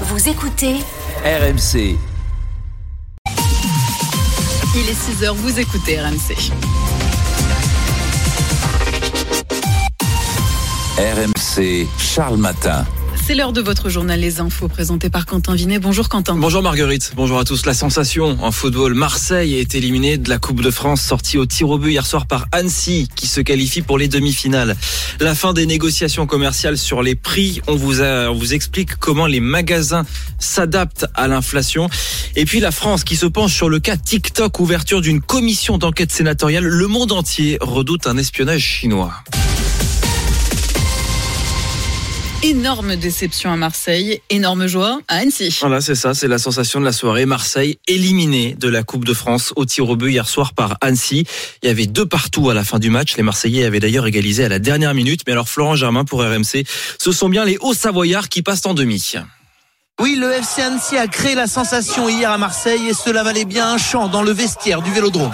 Vous écoutez RMC. Il est 6h, vous écoutez RMC. RMC, Charles Matin. C'est l'heure de votre journal Les Infos présenté par Quentin Vinet. Bonjour Quentin. Bonjour Marguerite, bonjour à tous. La sensation en football, Marseille est éliminé de la Coupe de France, sortie au tir au but hier soir par Annecy, qui se qualifie pour les demi-finales. La fin des négociations commerciales sur les prix, on vous, a, on vous explique comment les magasins s'adaptent à l'inflation. Et puis la France qui se penche sur le cas TikTok, ouverture d'une commission d'enquête sénatoriale. Le monde entier redoute un espionnage chinois. Énorme déception à Marseille, énorme joie à Annecy. Voilà, c'est ça, c'est la sensation de la soirée. Marseille éliminé de la Coupe de France au tir au but hier soir par Annecy. Il y avait deux partout à la fin du match. Les Marseillais avaient d'ailleurs égalisé à la dernière minute. Mais alors Florent Germain pour RMC, ce sont bien les Hauts-Savoyards qui passent en demi. Oui, le FC Annecy a créé la sensation hier à Marseille et cela valait bien un chant dans le vestiaire du Vélodrome.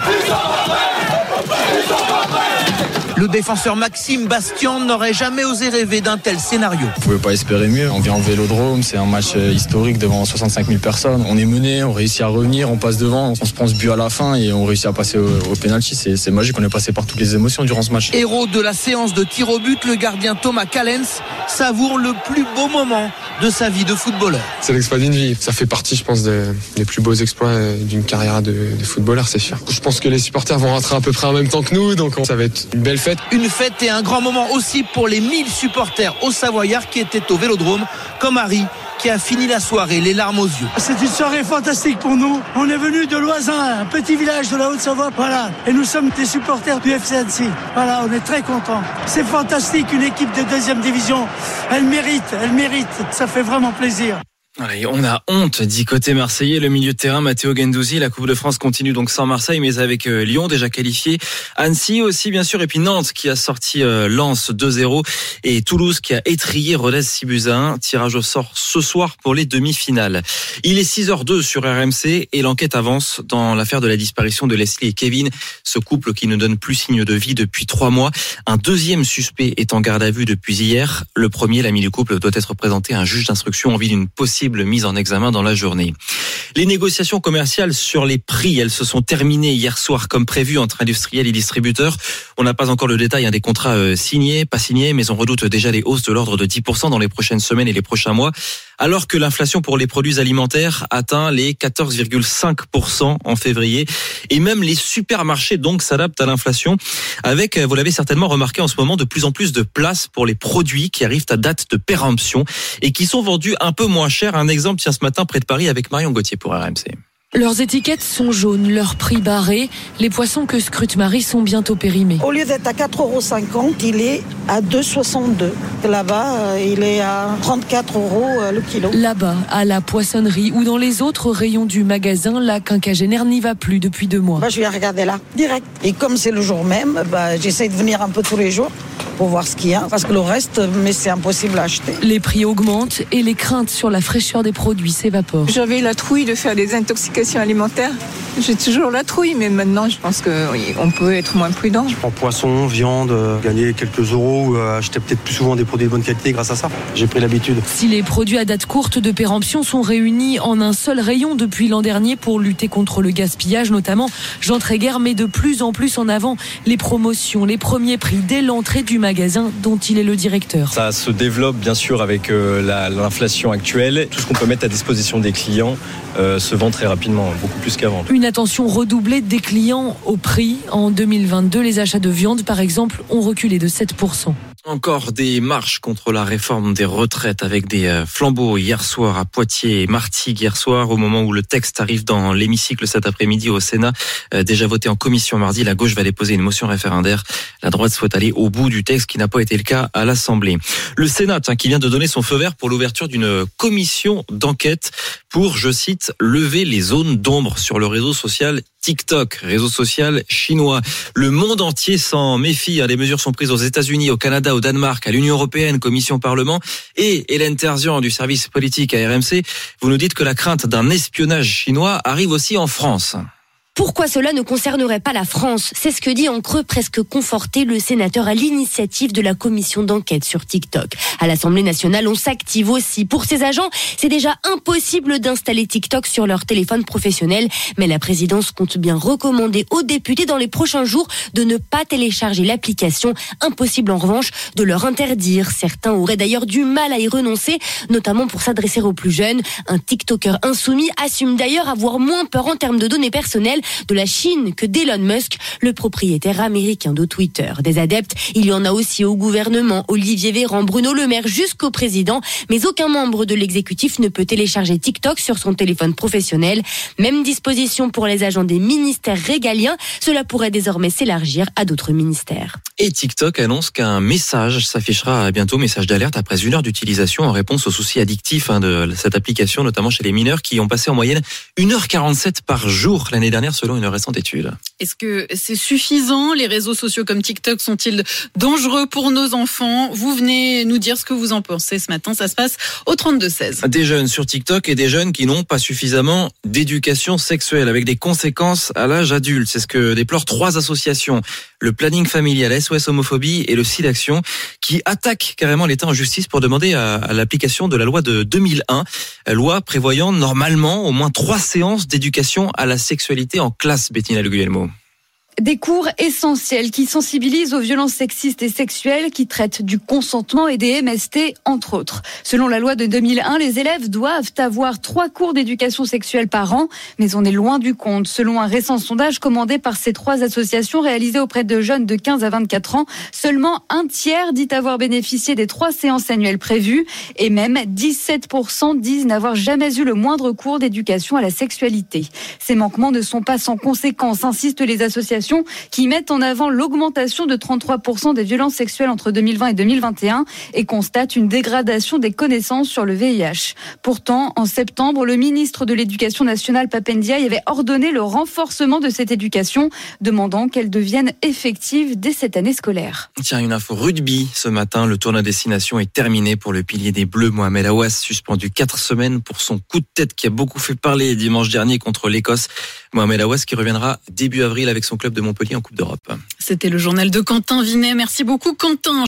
Le défenseur Maxime Bastian n'aurait jamais osé rêver d'un tel scénario. On pouvait pas espérer mieux. On vient au Vélodrome, c'est un match euh, historique devant 65 000 personnes. On est mené, on réussit à revenir, on passe devant, on se prend ce but à la fin et on réussit à passer au, au penalty. C'est magique, on est passé par toutes les émotions durant ce match. Héros de la séance de tir au but, le gardien Thomas Callens savoure le plus beau moment de sa vie de footballeur. C'est l'exploit d'une vie. Ça fait partie, je pense, des, des plus beaux exploits d'une carrière de, de footballeur, c'est sûr. Je pense que les supporters vont rentrer à peu près en même temps que nous, donc ça va être une belle fête. Une fête et un grand moment aussi pour les 1000 supporters au Savoyard qui étaient au Vélodrome, comme Harry qui a fini la soirée les larmes aux yeux. C'est une soirée fantastique pour nous. On est venu de Loisin, un petit village de la Haute-Savoie, voilà. Et nous sommes des supporters du FC. Voilà, on est très contents. C'est fantastique, une équipe de deuxième division. Elle mérite, elle mérite. Ça fait vraiment plaisir. On a honte, dit côté marseillais, le milieu de terrain Matteo Gendouzi. La Coupe de France continue donc sans Marseille, mais avec euh, Lyon déjà qualifié. Annecy aussi, bien sûr, et puis Nantes qui a sorti euh, Lens 2-0 et Toulouse qui a étrié Rodez 6 buts à 1. Tirage au sort ce soir pour les demi-finales. Il est 6h02 sur RMC et l'enquête avance dans l'affaire de la disparition de Leslie et Kevin, ce couple qui ne donne plus signe de vie depuis trois mois. Un deuxième suspect est en garde à vue depuis hier. Le premier, l'ami du couple, doit être présenté à un juge d'instruction en vue d'une possible mise en examen dans la journée. Les négociations commerciales sur les prix, elles se sont terminées hier soir comme prévu entre industriels et distributeurs. On n'a pas encore le détail hein, des contrats euh, signés, pas signés, mais on redoute déjà des hausses de l'ordre de 10% dans les prochaines semaines et les prochains mois, alors que l'inflation pour les produits alimentaires atteint les 14,5% en février. Et même les supermarchés donc s'adaptent à l'inflation avec, vous l'avez certainement remarqué en ce moment, de plus en plus de places pour les produits qui arrivent à date de péremption et qui sont vendus un peu moins cher. Un exemple tient ce matin près de Paris avec Marion Gauthier pour RMC. Leurs étiquettes sont jaunes, leurs prix barrés. Les poissons que scrute Marie sont bientôt périmés. Au lieu d'être à 4,50 euros, il est à 2,62. Là-bas, il est à 34 euros le kilo. Là-bas, à la poissonnerie ou dans les autres rayons du magasin, la quinquagénaire n'y va plus depuis deux mois. Bah, je vais regarder là, direct. Et comme c'est le jour même, bah, j'essaie de venir un peu tous les jours pour voir ce qu'il y a. Parce que le reste, mais c'est impossible à acheter. Les prix augmentent et les craintes sur la fraîcheur des produits s'évaporent. J'avais la trouille de faire des intoxications alimentaire. J'ai toujours la trouille, mais maintenant je pense qu'on peut être moins prudent. Je prends poisson, viande, gagner quelques euros ou acheter peut-être plus souvent des produits de bonne qualité grâce à ça. J'ai pris l'habitude. Si les produits à date courte de péremption sont réunis en un seul rayon depuis l'an dernier pour lutter contre le gaspillage notamment, Jean Tréguer met de plus en plus en avant les promotions, les premiers prix dès l'entrée du magasin dont il est le directeur. Ça se développe bien sûr avec l'inflation actuelle. Tout ce qu'on peut mettre à disposition des clients euh, se vend très rapidement, beaucoup plus qu'avant. Une attention redoublée des clients au prix. En 2022, les achats de viande, par exemple, ont reculé de 7%. Encore des marches contre la réforme des retraites avec des flambeaux hier soir à Poitiers et Martigues hier soir au moment où le texte arrive dans l'hémicycle cet après-midi au Sénat. Déjà voté en commission mardi, la gauche va déposer une motion référendaire. La droite souhaite aller au bout du texte qui n'a pas été le cas à l'Assemblée. Le Sénat qui vient de donner son feu vert pour l'ouverture d'une commission d'enquête pour, je cite, lever les zones d'ombre sur le réseau social TikTok, réseau social chinois. Le monde entier s'en méfie. Les mesures sont prises aux États-Unis, au Canada, au Danemark, à l'Union européenne, Commission Parlement. Et Hélène Terzian du service politique à RMC, vous nous dites que la crainte d'un espionnage chinois arrive aussi en France. Pourquoi cela ne concernerait pas la France? C'est ce que dit en creux presque conforté le sénateur à l'initiative de la commission d'enquête sur TikTok. À l'Assemblée nationale, on s'active aussi. Pour ces agents, c'est déjà impossible d'installer TikTok sur leur téléphone professionnel, mais la présidence compte bien recommander aux députés dans les prochains jours de ne pas télécharger l'application. Impossible en revanche de leur interdire. Certains auraient d'ailleurs du mal à y renoncer, notamment pour s'adresser aux plus jeunes. Un TikToker insoumis assume d'ailleurs avoir moins peur en termes de données personnelles de la Chine que d'Elon Musk, le propriétaire américain de Twitter. Des adeptes, il y en a aussi au gouvernement, Olivier Véran, Bruno Le Maire jusqu'au président, mais aucun membre de l'exécutif ne peut télécharger TikTok sur son téléphone professionnel. Même disposition pour les agents des ministères régaliens, cela pourrait désormais s'élargir à d'autres ministères. Et TikTok annonce qu'un message s'affichera bientôt, message d'alerte après une heure d'utilisation en réponse aux soucis addictifs hein, de cette application, notamment chez les mineurs qui ont passé en moyenne 1h47 par jour l'année dernière selon une récente étude. Est-ce que c'est suffisant? Les réseaux sociaux comme TikTok sont-ils dangereux pour nos enfants? Vous venez nous dire ce que vous en pensez ce matin. Ça se passe au 32-16. Des jeunes sur TikTok et des jeunes qui n'ont pas suffisamment d'éducation sexuelle avec des conséquences à l'âge adulte. C'est ce que déplorent trois associations. Le planning familial, SOS homophobie et le SIDAction qui attaquent carrément l'État en justice pour demander à, l'application de la loi de 2001, loi prévoyant normalement au moins trois séances d'éducation à la sexualité en classe, Bettina Le Guillermo. Des cours essentiels qui sensibilisent aux violences sexistes et sexuelles, qui traitent du consentement et des MST, entre autres. Selon la loi de 2001, les élèves doivent avoir trois cours d'éducation sexuelle par an, mais on est loin du compte. Selon un récent sondage commandé par ces trois associations réalisé auprès de jeunes de 15 à 24 ans, seulement un tiers dit avoir bénéficié des trois séances annuelles prévues, et même 17% disent n'avoir jamais eu le moindre cours d'éducation à la sexualité. Ces manquements ne sont pas sans conséquences, insistent les associations qui mettent en avant l'augmentation de 33% des violences sexuelles entre 2020 et 2021 et constatent une dégradation des connaissances sur le VIH. Pourtant, en septembre, le ministre de l'Éducation nationale, Papendiaï, avait ordonné le renforcement de cette éducation, demandant qu'elle devienne effective dès cette année scolaire. Tiens, une info rugby. Ce matin, le tournoi destination est terminé pour le pilier des Bleus, Mohamed Aouas, suspendu quatre semaines pour son coup de tête qui a beaucoup fait parler dimanche dernier contre l'Écosse. Mohamed Aouas qui reviendra début avril avec son club Montpellier en Coupe d'Europe. C'était le journal de Quentin Vinet. Merci beaucoup Quentin.